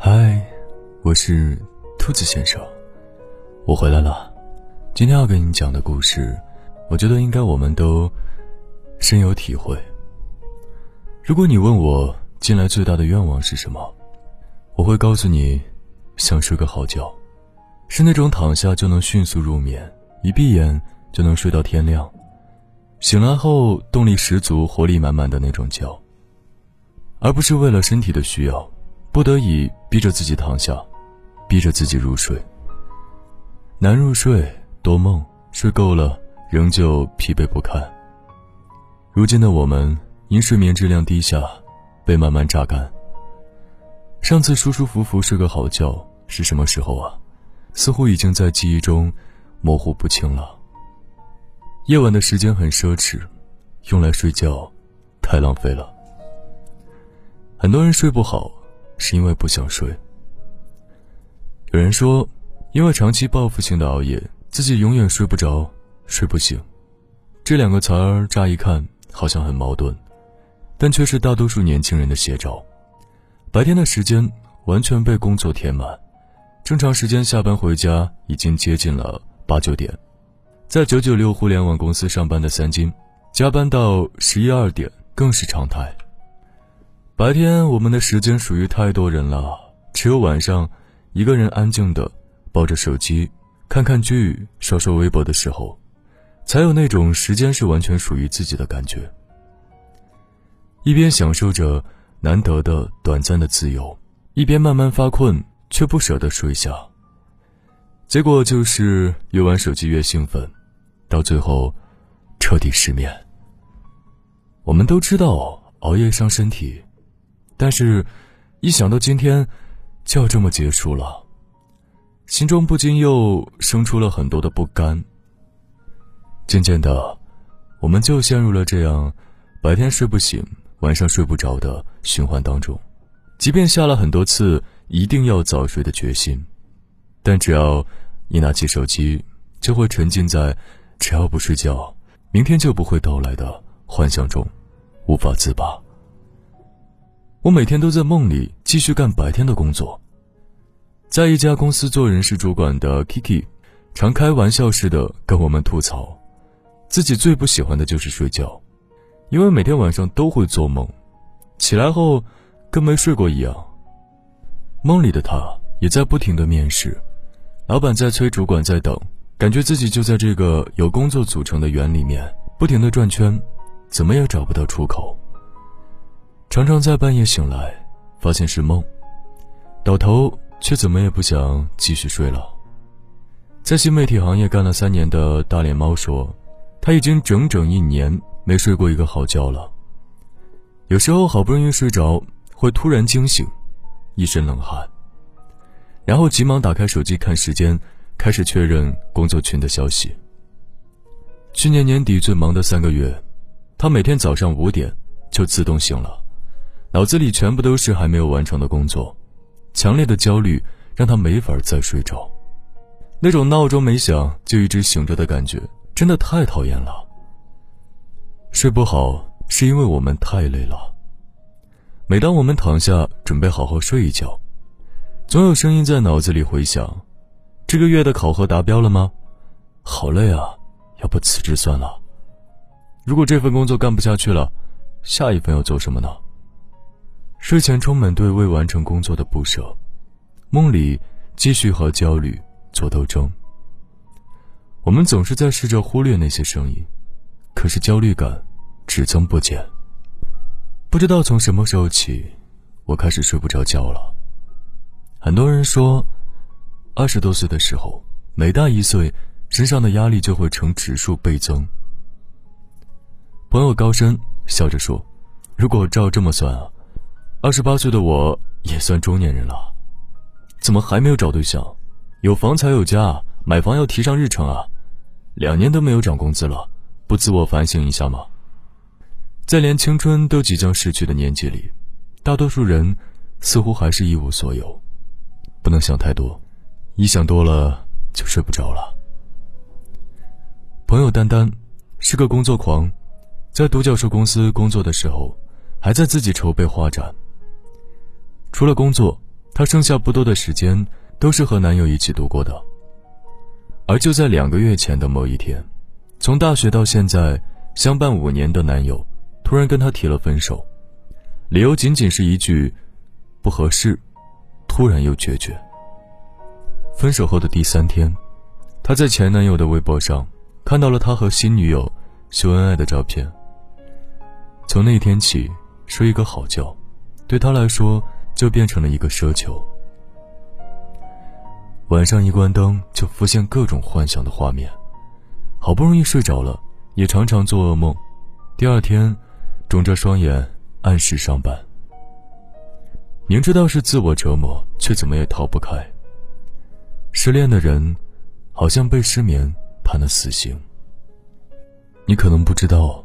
嗨，我是兔子先生，我回来了。今天要给你讲的故事，我觉得应该我们都深有体会。如果你问我近来最大的愿望是什么，我会告诉你，想睡个好觉，是那种躺下就能迅速入眠，一闭眼就能睡到天亮，醒来后动力十足、活力满满的那种觉。而不是为了身体的需要，不得已逼着自己躺下，逼着自己入睡。难入睡，多梦，睡够了仍旧疲惫不堪。如今的我们因睡眠质量低下，被慢慢榨干。上次舒舒服服睡个好觉是什么时候啊？似乎已经在记忆中模糊不清了。夜晚的时间很奢侈，用来睡觉，太浪费了。很多人睡不好，是因为不想睡。有人说，因为长期报复性的熬夜，自己永远睡不着、睡不醒。这两个词儿乍一看好像很矛盾，但却是大多数年轻人的写照。白天的时间完全被工作填满，正常时间下班回家已经接近了八九点，在九九六互联网公司上班的三金，加班到十一二点更是常态。白天我们的时间属于太多人了，只有晚上，一个人安静的抱着手机，看看剧，刷刷微博的时候，才有那种时间是完全属于自己的感觉。一边享受着难得的短暂的自由，一边慢慢发困，却不舍得睡下。结果就是越玩手机越兴奋，到最后，彻底失眠。我们都知道熬夜伤身体。但是，一想到今天就要这么结束了，心中不禁又生出了很多的不甘。渐渐的，我们就陷入了这样白天睡不醒、晚上睡不着的循环当中。即便下了很多次一定要早睡的决心，但只要一拿起手机，就会沉浸在只要不睡觉，明天就不会到来的幻想中，无法自拔。我每天都在梦里继续干白天的工作。在一家公司做人事主管的 Kiki，常开玩笑似的跟我们吐槽，自己最不喜欢的就是睡觉，因为每天晚上都会做梦，起来后跟没睡过一样。梦里的他也在不停的面试，老板在催，主管在等，感觉自己就在这个由工作组成的圆里面不停的转圈，怎么也找不到出口。常常在半夜醒来，发现是梦，倒头却怎么也不想继续睡了。在新媒体行业干了三年的大脸猫说，他已经整整一年没睡过一个好觉了。有时候好不容易睡着，会突然惊醒，一身冷汗，然后急忙打开手机看时间，开始确认工作群的消息。去年年底最忙的三个月，他每天早上五点就自动醒了。脑子里全部都是还没有完成的工作，强烈的焦虑让他没法再睡着。那种闹钟没响就一直醒着的感觉，真的太讨厌了。睡不好是因为我们太累了。每当我们躺下准备好好睡一觉，总有声音在脑子里回响：“这个月的考核达标了吗？好累啊，要不辞职算了。如果这份工作干不下去了，下一份要做什么呢？”睡前充满对未完成工作的不舍，梦里继续和焦虑做斗争。我们总是在试着忽略那些声音，可是焦虑感只增不减。不知道从什么时候起，我开始睡不着觉了。很多人说，二十多岁的时候，每大一岁，身上的压力就会呈指数倍增。朋友高深笑着说：“如果照这么算啊。”二十八岁的我也算中年人了，怎么还没有找对象？有房才有家，买房要提上日程啊！两年都没有涨工资了，不自我反省一下吗？在连青春都即将逝去的年纪里，大多数人似乎还是一无所有。不能想太多，一想多了就睡不着了。朋友丹丹是个工作狂，在独角兽公司工作的时候，还在自己筹备花展。除了工作，她剩下不多的时间都是和男友一起度过的。而就在两个月前的某一天，从大学到现在相伴五年的男友，突然跟她提了分手，理由仅仅是一句“不合适”，突然又决绝。分手后的第三天，她在前男友的微博上看到了他和新女友秀恩爱的照片。从那天起，睡一个好觉，对他来说就变成了一个奢求。晚上一关灯，就浮现各种幻想的画面。好不容易睡着了，也常常做噩梦。第二天，肿着双眼按时上班。明知道是自我折磨，却怎么也逃不开。失恋的人，好像被失眠判了死刑。你可能不知道，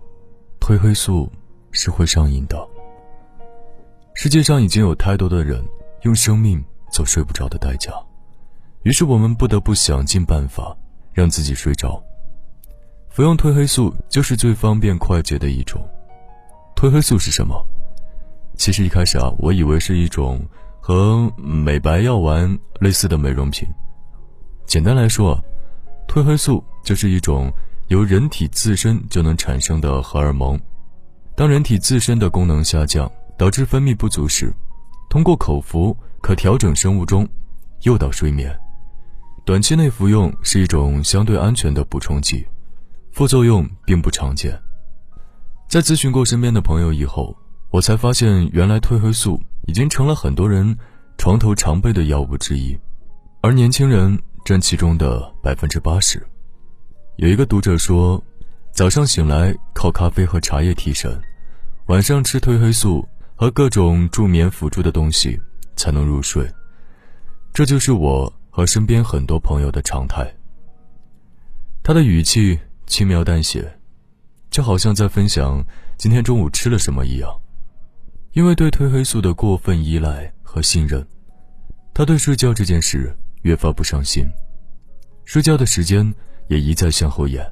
褪黑素。是会上瘾的。世界上已经有太多的人用生命做睡不着的代价，于是我们不得不想尽办法让自己睡着。服用褪黑素就是最方便快捷的一种。褪黑素是什么？其实一开始啊，我以为是一种和美白药丸类似的美容品。简单来说，褪黑素就是一种由人体自身就能产生的荷尔蒙。当人体自身的功能下降，导致分泌不足时，通过口服可调整生物钟，诱导睡眠。短期内服用是一种相对安全的补充剂，副作用并不常见。在咨询过身边的朋友以后，我才发现原来褪黑素已经成了很多人床头常备的药物之一，而年轻人占其中的百分之八十。有一个读者说。早上醒来靠咖啡和茶叶提神，晚上吃褪黑素和各种助眠辅助的东西才能入睡。这就是我和身边很多朋友的常态。他的语气轻描淡写，就好像在分享今天中午吃了什么一样。因为对褪黑素的过分依赖和信任，他对睡觉这件事越发不上心，睡觉的时间也一再向后延。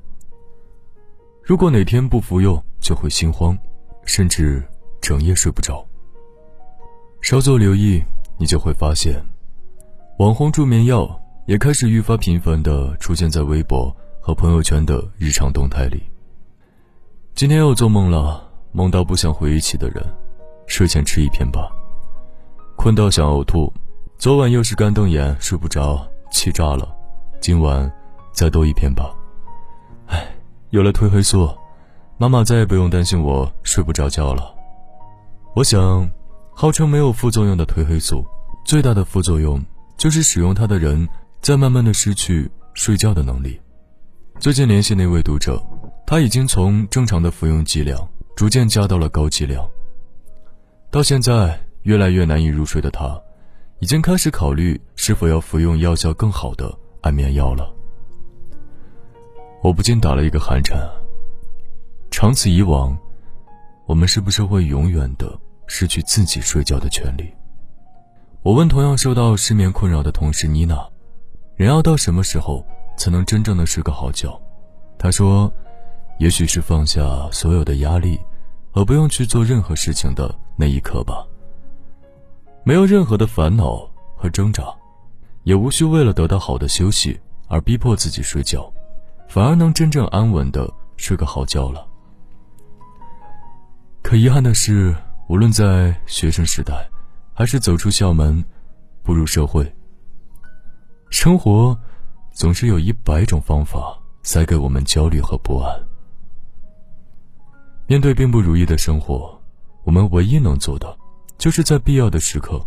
如果哪天不服用，就会心慌，甚至整夜睡不着。稍作留意，你就会发现，网红助眠药也开始愈发频繁地出现在微博和朋友圈的日常动态里。今天又做梦了，梦到不想回忆起的人，睡前吃一片吧。困到想呕吐，昨晚又是干瞪眼睡不着，气炸了，今晚再多一片吧。哎有了褪黑素，妈妈再也不用担心我睡不着觉了。我想，号称没有副作用的褪黑素，最大的副作用就是使用它的人在慢慢的失去睡觉的能力。最近联系那位读者，他已经从正常的服用剂量逐渐加到了高剂量。到现在越来越难以入睡的他，已经开始考虑是否要服用药效更好的安眠药了。我不禁打了一个寒颤。长此以往，我们是不是会永远的失去自己睡觉的权利？我问同样受到失眠困扰的同事妮娜：“人要到什么时候才能真正的睡个好觉？”她说：“也许是放下所有的压力，和不用去做任何事情的那一刻吧。没有任何的烦恼和挣扎，也无需为了得到好的休息而逼迫自己睡觉。”反而能真正安稳的睡个好觉了。可遗憾的是，无论在学生时代，还是走出校门，步入社会，生活总是有一百种方法塞给我们焦虑和不安。面对并不如意的生活，我们唯一能做的，就是在必要的时刻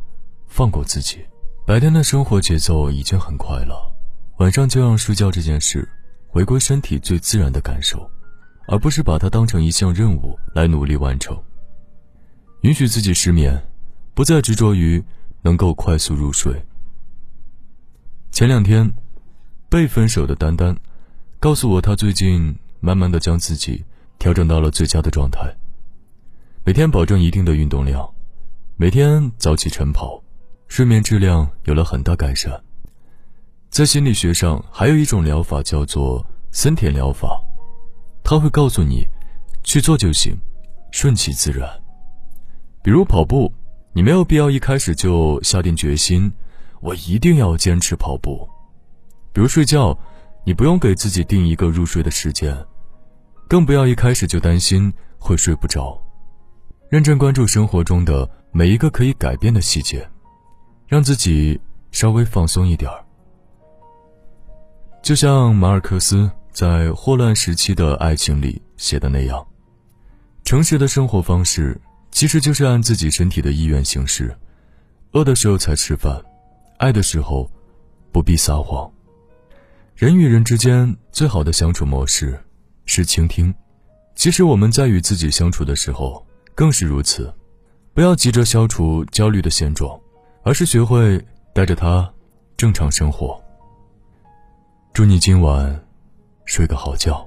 放过自己。白天的生活节奏已经很快了，晚上就让睡觉这件事。回归身体最自然的感受，而不是把它当成一项任务来努力完成。允许自己失眠，不再执着于能够快速入睡。前两天，被分手的丹丹告诉我，她最近慢慢的将自己调整到了最佳的状态。每天保证一定的运动量，每天早起晨跑，睡眠质量有了很大改善。在心理学上，还有一种疗法叫做森田疗法，它会告诉你，去做就行，顺其自然。比如跑步，你没有必要一开始就下定决心，我一定要坚持跑步。比如睡觉，你不用给自己定一个入睡的时间，更不要一开始就担心会睡不着。认真关注生活中的每一个可以改变的细节，让自己稍微放松一点儿。就像马尔克斯在《霍乱时期的爱情》里写的那样，诚实的生活方式其实就是按自己身体的意愿行事。饿的时候才吃饭，爱的时候不必撒谎。人与人之间最好的相处模式是倾听。其实我们在与自己相处的时候。更是如此，不要急着消除焦虑的现状，而是学会带着它正常生活。祝你今晚睡个好觉。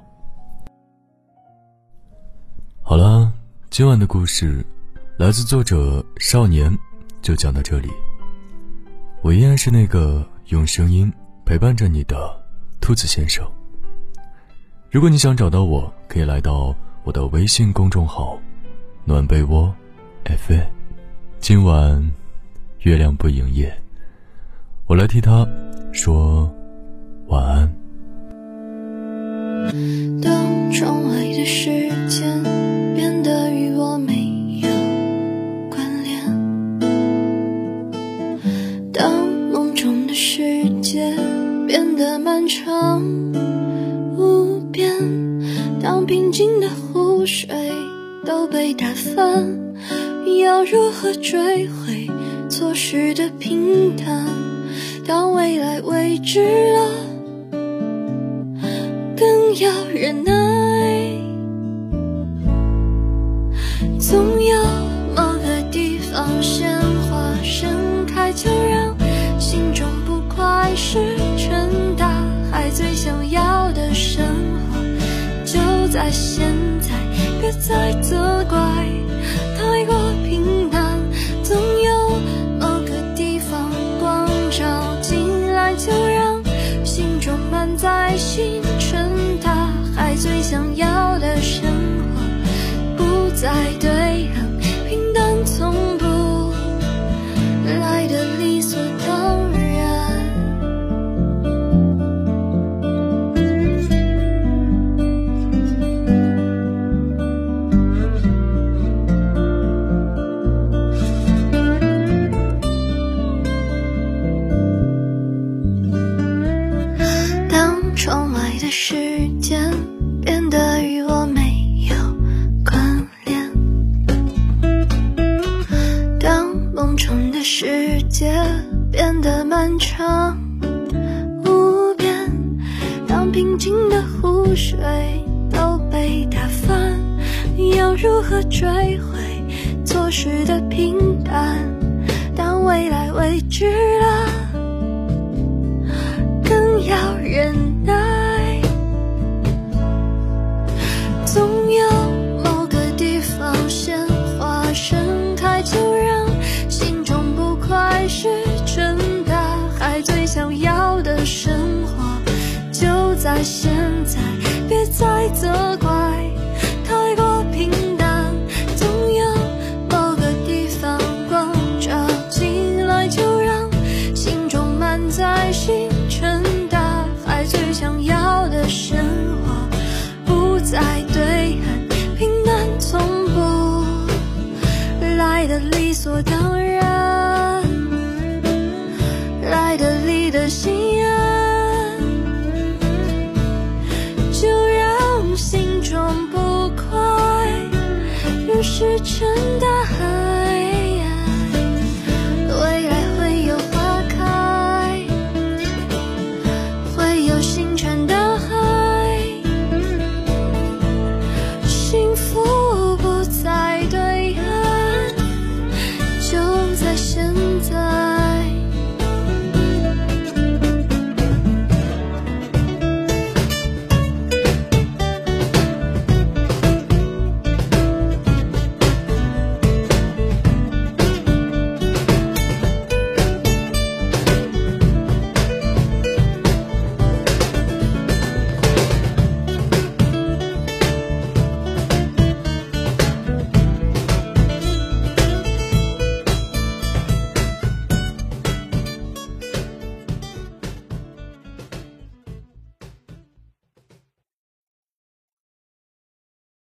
好了，今晚的故事来自作者少年，就讲到这里。我依然是那个用声音陪伴着你的兔子先生。如果你想找到我，可以来到我的微信公众号。暖被窝，F，今晚月亮不营业，我来替他说晚安。当窗外的时间变得与我没有关联，当梦中的世界变得漫长无边，当平静的湖水。都被打翻，要如何追回错失的平淡？当未来未知了，要忍耐。总有某个地方鲜花盛开，就让心中不快石沉大海。最想要的生活，就在现在。别再责怪，太过平淡。总有某个地方光照进来，就让心中满载心。想要的生活不再对岸平淡从不来的理所当然当窗外的世界追回错失的平淡？当未来未知了，更要忍耐。总有某个地方鲜花盛开，就让心中不快是。想要的生活就在现在，别再责怪，的